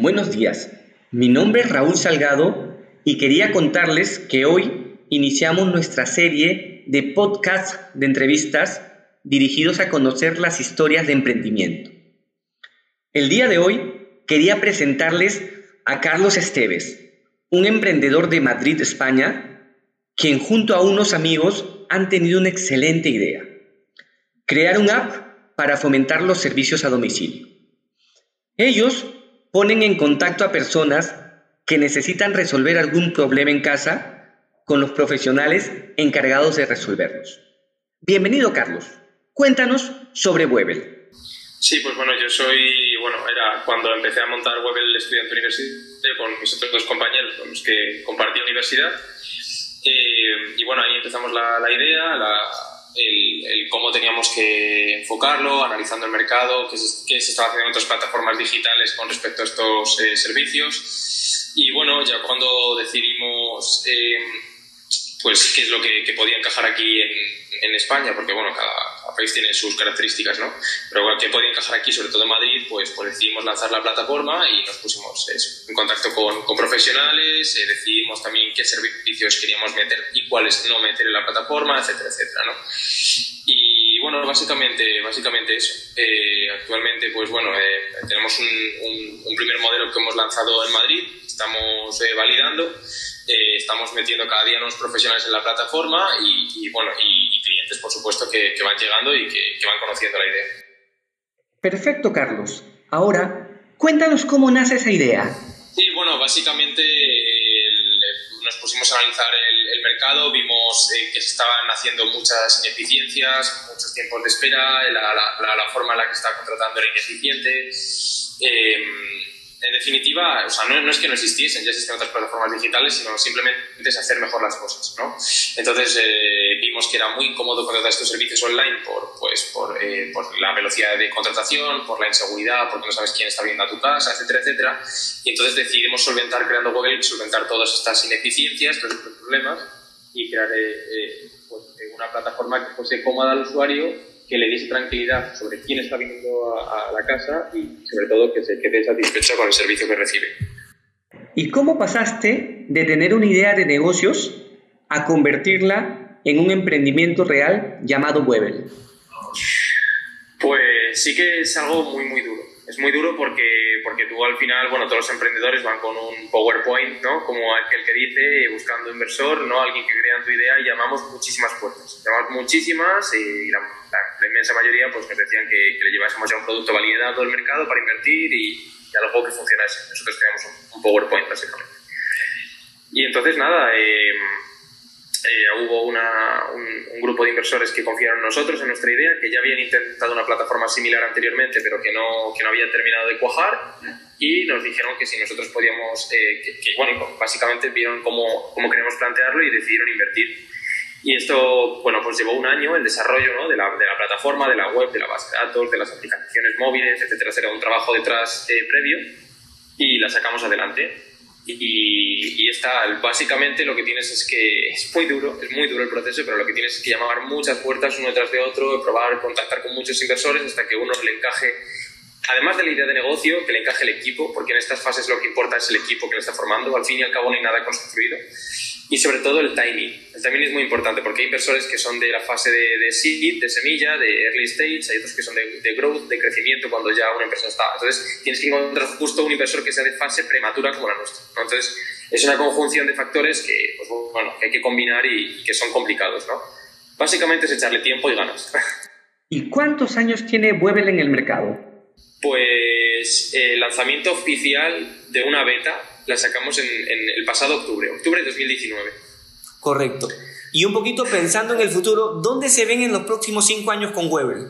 Buenos días, mi nombre es Raúl Salgado y quería contarles que hoy iniciamos nuestra serie de podcasts de entrevistas dirigidos a conocer las historias de emprendimiento. El día de hoy quería presentarles a Carlos Esteves, un emprendedor de Madrid, España, quien junto a unos amigos han tenido una excelente idea. Crear un app para fomentar los servicios a domicilio. Ellos ponen en contacto a personas que necesitan resolver algún problema en casa con los profesionales encargados de resolverlos. Bienvenido, Carlos. Cuéntanos sobre Webel. Sí, pues bueno, yo soy, bueno, era cuando empecé a montar Webel Estudiante Universidad con mis otros dos compañeros con los que compartí universidad. Eh, y bueno, ahí empezamos la, la idea, la, el, cómo teníamos que enfocarlo, analizando el mercado, qué se, se, estaba haciendo en otras plataformas digitales con respecto a estos eh, servicios. Y bueno, ya cuando decidimos eh, pues qué es lo que, que podía encajar aquí en, en, España, porque bueno, cada, país tiene sus características, ¿no? Pero qué podía encajar aquí, sobre todo en Madrid, pues, pues decidimos lanzar la plataforma y nos pusimos en contacto con, con profesionales, eh, decidimos también qué servicios queríamos meter y cuáles no meter en la plataforma, etcétera, etcétera, ¿no? Y bueno, básicamente, básicamente eso. Eh, actualmente, pues bueno, eh, tenemos un, un, un, primer modelo que hemos lanzado en Madrid, estamos validando eh, estamos metiendo cada día nuevos profesionales en la plataforma y, y bueno, y, clientes, por supuesto, que, que van llegando y que, que, van conociendo la idea. Perfecto, Carlos. Ahora, cuéntanos cómo nace esa idea. Sí, bueno, básicamente el, nos pusimos a analizar el, el mercado, vimos eh, que se estaban haciendo muchas ineficiencias, muchos tiempos de espera, la, la, la forma en la que está contratando era ineficiente. Eh, en definitiva, o sea, no, no, es que no existiesen, ya existen otras plataformas digitales, sino simplemente es hacer mejor las cosas, ¿no? Entonces eh, vimos que era muy incómodo contratar estos servicios online por, pues, por, eh, por, la velocidad de contratación, por la inseguridad, porque no sabes quién está viendo a tu casa, etcétera, etcétera. Y entonces decidimos solventar, creando Google, solventar todas estas ineficiencias, todos estos problemas y crear eh, eh pues, una plataforma que fuese cómoda al usuario que le diese tranquilidad sobre quién está viniendo a, a, la casa y sobre todo que se quede satisfecho con el servicio que recibe. ¿Y cómo pasaste de tener una idea de negocios a convertirla en un emprendimiento real llamado Webel? Pues sí que es algo muy, muy duro. Es muy duro porque, porque tú al final, bueno, todos los emprendedores van con un PowerPoint, ¿no? Como aquel que dice, buscando inversor, ¿no? Alguien que crea en tu idea y llamamos muchísimas puertas. Llamamos muchísimas y la, la, la inmensa mayoría pues nos decían que, que, le llevásemos ya un producto validado al mercado para invertir y, y algo que funcionase. Nosotros creamos un, un PowerPoint, básicamente. Y entonces, nada, eh, eh, hubo una, un, un, grupo de inversores que confiaron en nosotros, en nuestra idea, que ya habían intentado una plataforma similar anteriormente, pero que no, que no había terminado de cuajar, y nos dijeron que si nosotros podíamos, eh, que, que, bueno, básicamente vieron cómo, cómo queremos plantearlo y decidieron invertir. Y esto, bueno, pues llevó un año el desarrollo ¿no? de, la, de, la, plataforma, de la web, de la base de datos, de las aplicaciones móviles, etcétera, etcétera, un trabajo detrás eh, previo, y la sacamos adelante. Y, y básicamente lo que tienes es que es muy duro, es muy duro el proceso, pero lo que tienes es que llamar muchas puertas uno detrás de otro, probar, contactar con muchos inversores hasta que uno le encaje, además de la idea de negocio, que le encaje el equipo, porque en estas fases lo que importa es el equipo que le está formando, al fin y al cabo no hay nada construido. Y sobre todo el timing. El timing es muy importante porque hay inversores que son de la fase de, de seed, de semilla, de early stage, hay otros que son de, de, growth, de crecimiento cuando ya una empresa está. Entonces tienes que encontrar justo un inversor que sea de fase prematura como la nuestra. ¿no? Entonces es una conjunción de factores que, pues, bueno, que hay que combinar y, y que son complicados. ¿no? Básicamente es echarle tiempo y ganas. ¿Y cuántos años tiene Webel en el mercado? Pues el eh, lanzamiento oficial de una beta la sacamos en, en, el pasado octubre, octubre de 2019. Correcto. Y un poquito pensando en el futuro, ¿dónde se ven en los próximos cinco años con Webel?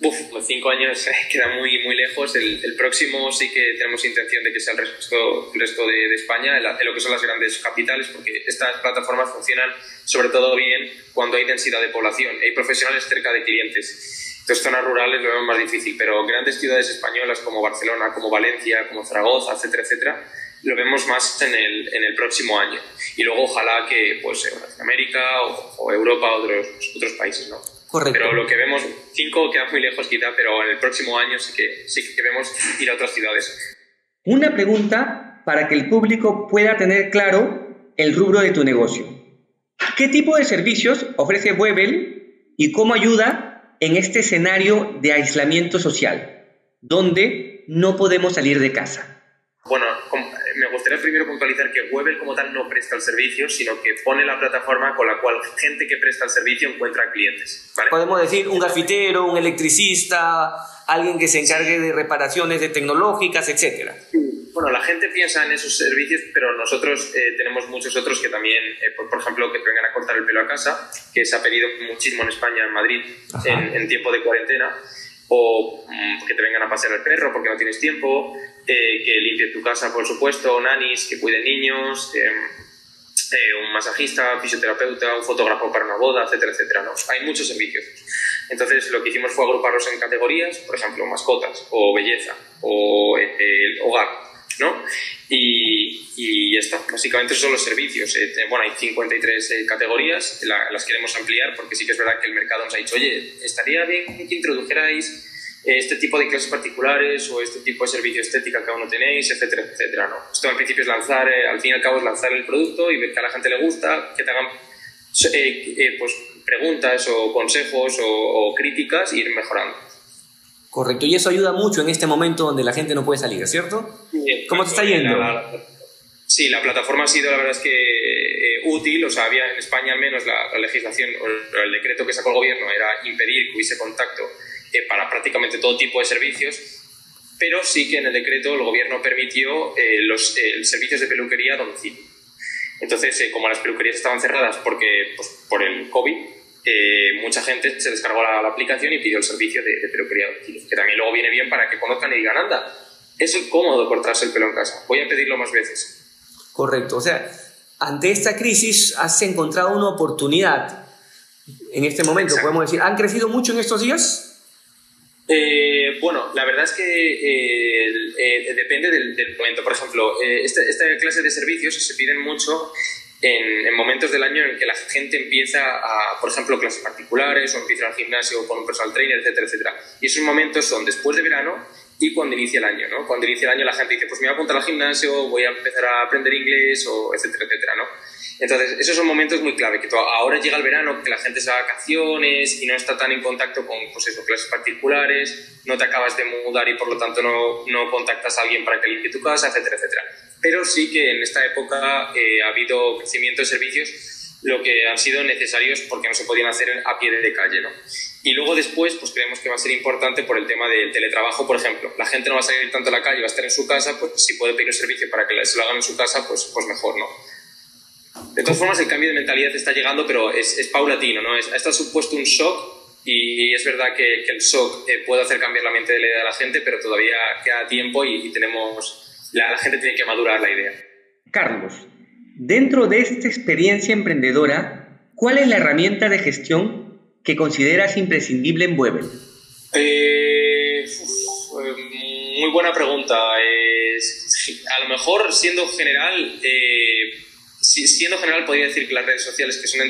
Uf, los cinco años eh, queda muy, muy lejos. El, el, próximo sí que tenemos intención de que sea el resto, el resto de, de España, en, en, lo que son las grandes capitales, porque estas plataformas funcionan sobre todo bien cuando hay densidad de población, hay profesionales cerca de clientes. Entonces, zonas rurales lo vemos más difícil, pero grandes ciudades españolas como Barcelona, como Valencia, como Zaragoza, etcétera, etcétera, lo vemos más en el, en el próximo año. Y luego ojalá que pues América o, o, Europa o otros, otros países, ¿no? Correcto. Pero lo que vemos, cinco queda muy lejos quizá, pero en el próximo año sí que, sí que vemos ir a otras ciudades. Una pregunta para que el público pueda tener claro el rubro de tu negocio. ¿Qué tipo de servicios ofrece Webel y cómo ayuda en este escenario de aislamiento social, donde no podemos salir de casa? Bueno, me gustaría primero puntualizar que Webel como tal no presta el servicio, sino que pone la plataforma con la cual gente que presta el servicio encuentra clientes. Podemos decir un grafitero, un electricista, alguien que se encargue de reparaciones de tecnológicas, etcétera. Bueno, la gente piensa en esos servicios, pero nosotros eh, tenemos muchos otros que también, eh, por, ejemplo, que te vengan a cortar el pelo a casa, que se ha pedido muchísimo en España, en Madrid, en, en, tiempo de cuarentena, o mm, que te vengan a pasear el perro porque no tienes tiempo, eh, que limpie tu casa, por supuesto, nanis, que cuiden niños, eh, un masajista, fisioterapeuta, un fotógrafo para una boda, etcétera, etcétera. ¿no? Hay muchos servicios. Entonces, lo que hicimos fue agruparlos en categorías, por ejemplo, mascotas, o belleza, o eh, el hogar, ¿no? Y, y esto, básicamente esos son los servicios. bueno, hay 53 categorías, las queremos ampliar porque sí que es verdad que el mercado nos ha dicho, oye, estaría bien que introdujerais este tipo de clases particulares o este tipo de servicio estética que aún no tenéis, etcétera, etcétera. ¿no? Esto al principio es lanzar, eh, al fin y al cabo es lanzar el producto y ver que a la gente le gusta, que te hagan eh, eh, pues, preguntas o consejos o, críticas y ir mejorando. Correcto, y eso ayuda mucho en este momento donde la gente no puede salir, ¿cierto? ¿Cómo te está yendo? sí, la plataforma ha sido, la verdad es que útil, o sea, había en España al menos la, la legislación o el decreto que sacó el gobierno era impedir que hubiese contacto para prácticamente todo tipo de servicios, pero sí que en el decreto el gobierno permitió eh, los eh, servicios de peluquería a domicilio. Entonces, eh, como las peluquerías estaban cerradas porque, pues, por el COVID, mucha gente se descargó la, aplicación y pidió el servicio de, peluquería a domicilio, que también luego viene bien para que conozcan y digan, anda, es cómodo cortarse el pelo en casa, voy a pedirlo más veces. Correcto, o sea, ante esta crisis has encontrado una oportunidad en este momento, podemos decir, ¿han crecido mucho en estos días? Eh, bueno, la verdad es que eh, eh, depende del, momento. Por ejemplo, esta, esta, clase de servicios se piden mucho en, momentos del año en que la gente empieza a, por ejemplo, clases particulares o empieza al gimnasio con un personal trainer, etcétera, etcétera. Y esos momentos son después de verano y cuando inicia el año, ¿no? Cuando inicia el año la gente dice, pues me voy a apuntar al gimnasio, voy a empezar a aprender inglés, o etcétera, etcétera, ¿no? Entonces, esos son momentos muy clave, que ahora llega el verano, que la gente se va a vacaciones y no está tan en contacto con pues eso, clases particulares, no te acabas de mudar y por lo tanto no, no contactas a alguien para que limpie tu casa, etcétera, etcétera. Pero sí que en esta época eh, ha habido crecimiento de servicios, lo que han sido necesarios porque no se podían hacer a pie de calle, ¿no? Y luego después, pues creemos que va a ser importante por el tema del teletrabajo, por ejemplo. La gente no va a salir tanto a la calle, va a estar en su casa, pues si puede pedir un servicio para que se lo hagan en su casa, pues, pues mejor, ¿no? De todas formas, el cambio de mentalidad está llegando, pero es, es paulatino, ¿no? Es, está supuesto un shock y es verdad que, que el shock eh, puede hacer cambiar la mente de la idea de la gente, pero todavía queda tiempo y, tenemos, la, la, gente tiene que madurar la idea. Carlos, dentro de esta experiencia emprendedora, ¿cuál es la herramienta de gestión que consideras imprescindible en Webel? Eh, muy buena pregunta. a lo mejor, siendo general, eh, siendo general, podría decir que las redes sociales, que son,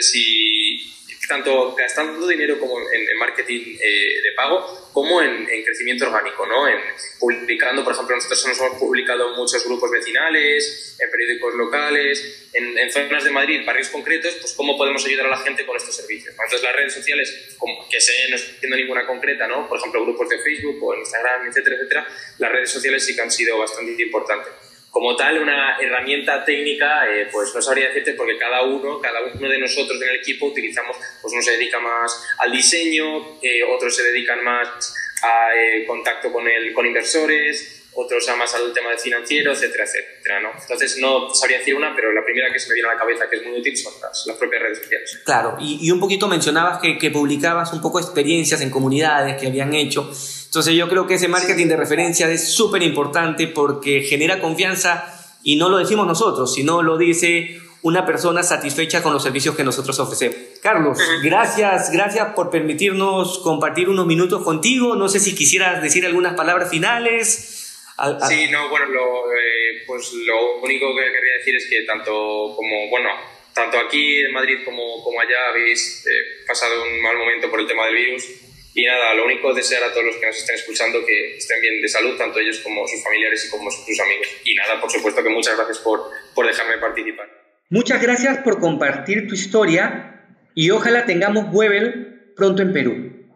si, tanto gastando dinero como en, marketing eh, de pago, como en, crecimiento orgánico, ¿no? En publicando, por ejemplo, nosotros hemos publicado en muchos grupos vecinales, en periódicos locales, en, zonas de Madrid, barrios concretos, pues cómo podemos ayudar a la gente con estos servicios. Entonces las redes sociales, como que sé, no estoy haciendo ninguna concreta, ¿no? Por ejemplo, grupos de Facebook o Instagram, etcétera, etcétera, las redes sociales sí que han sido bastante importantes como tal, una herramienta técnica, eh, pues no sabría decirte porque cada uno, cada uno de nosotros en el equipo utilizamos, pues uno se dedica más al diseño, eh, otros se dedican más a eh, contacto con, el, con inversores, otros a más al tema de financiero, etcétera, etcétera, ¿no? Entonces no sabría decir una, pero la primera que se me viene a la cabeza que es muy útil son las, las propias redes sociales. Claro, y, y un poquito mencionabas que, que, publicabas un poco experiencias en comunidades que habían hecho. Entonces yo creo que ese marketing de referencia es súper importante porque genera confianza y no lo decimos nosotros, sino lo dice una persona satisfecha con los servicios que nosotros ofrecemos. Carlos, gracias, gracias por permitirnos compartir unos minutos contigo. No sé si quisieras decir algunas palabras finales. Sí, no, bueno, lo, eh, pues lo único que querría decir es que tanto como, bueno, tanto aquí en Madrid como, como allá habéis eh, pasado un mal momento por el tema del virus Y nada, lo único es desear a todos los que nos estén escuchando que estén bien de salud, tanto ellos como sus familiares y como sus amigos. Y nada, por supuesto que muchas gracias por, por dejarme participar. Muchas gracias por compartir tu historia y ojalá tengamos Webel pronto en Perú.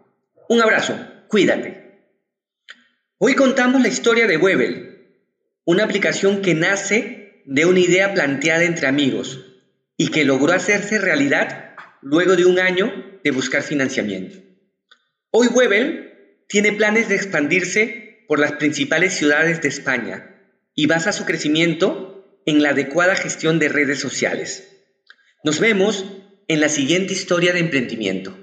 Un abrazo, cuídate. Hoy contamos la historia de Webel, una aplicación que nace de una idea planteada entre amigos y que logró hacerse realidad luego de un año de buscar financiamiento. Hoy Webel tiene planes de expandirse por las principales ciudades de España y basa su crecimiento en la adecuada gestión de redes sociales. Nos vemos en la siguiente historia de emprendimiento.